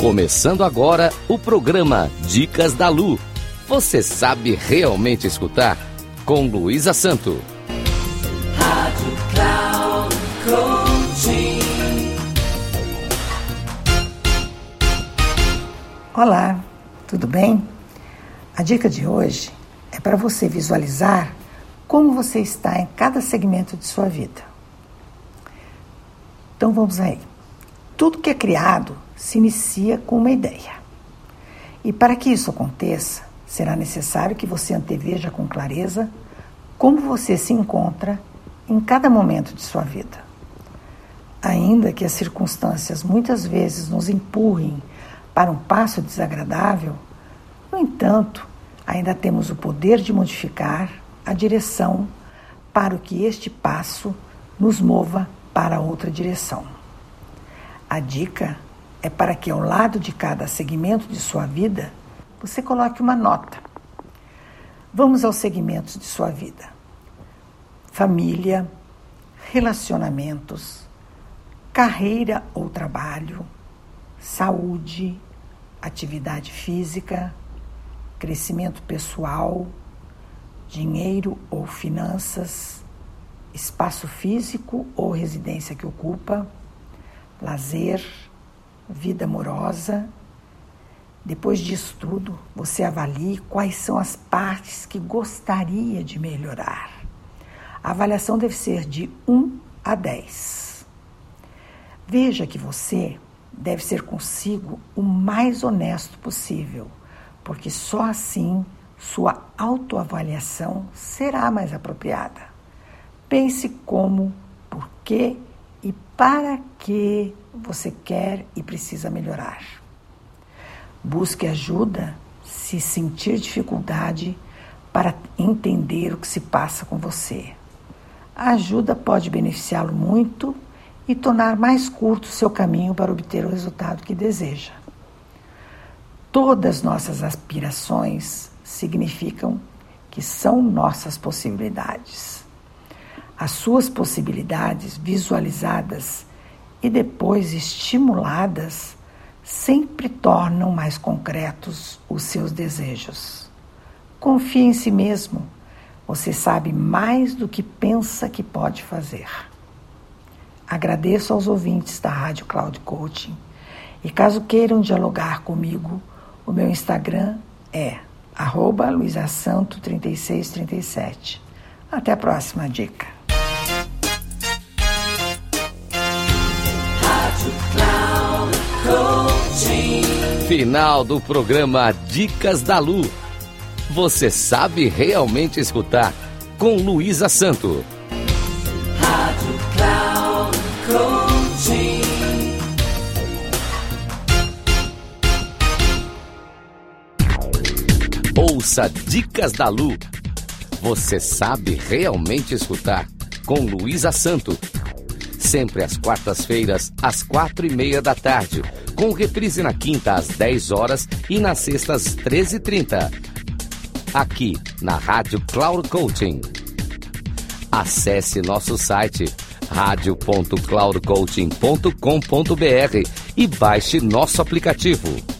Começando agora o programa Dicas da Lu. Você sabe realmente escutar? Com Luísa Santo. Rádio Cloud Coaching. Olá, tudo bem? A dica de hoje é para você visualizar como você está em cada segmento de sua vida. Então vamos aí. Tudo que é criado se inicia com uma ideia. E para que isso aconteça, será necessário que você anteveja com clareza como você se encontra em cada momento de sua vida. Ainda que as circunstâncias muitas vezes nos empurrem para um passo desagradável, no entanto, ainda temos o poder de modificar a direção para o que este passo nos mova para outra direção. A dica é para que ao lado de cada segmento de sua vida você coloque uma nota. Vamos aos segmentos de sua vida: família, relacionamentos, carreira ou trabalho, saúde, atividade física, crescimento pessoal, dinheiro ou finanças, espaço físico ou residência que ocupa, lazer, vida amorosa. Depois disso tudo, você avalie quais são as partes que gostaria de melhorar. A avaliação deve ser de 1 a 10. Veja que você deve ser consigo o mais honesto possível, porque só assim sua autoavaliação será mais apropriada. Pense como, por que e para que você quer e precisa melhorar. Busque ajuda se sentir dificuldade para entender o que se passa com você. A ajuda pode beneficiá-lo muito e tornar mais curto o seu caminho para obter o resultado que deseja. Todas nossas aspirações significam que são nossas possibilidades. As suas possibilidades visualizadas e depois estimuladas sempre tornam mais concretos os seus desejos. Confie em si mesmo. Você sabe mais do que pensa que pode fazer. Agradeço aos ouvintes da Rádio Cloud Coaching e caso queiram dialogar comigo, o meu Instagram é arroba luisasanto3637. Até a próxima dica. Final do programa Dicas da Lu. Você sabe realmente escutar com Luísa Santo. Rádio Cloud Coaching. Ouça Dicas da Lu. Você sabe realmente escutar com Luísa Santo. Sempre às quartas-feiras, às quatro e meia da tarde, com reprise na quinta às 10 horas e na sexta às 13h30. Aqui na Rádio Cloud Coaching. Acesse nosso site radio.cloudcoaching.com.br e baixe nosso aplicativo.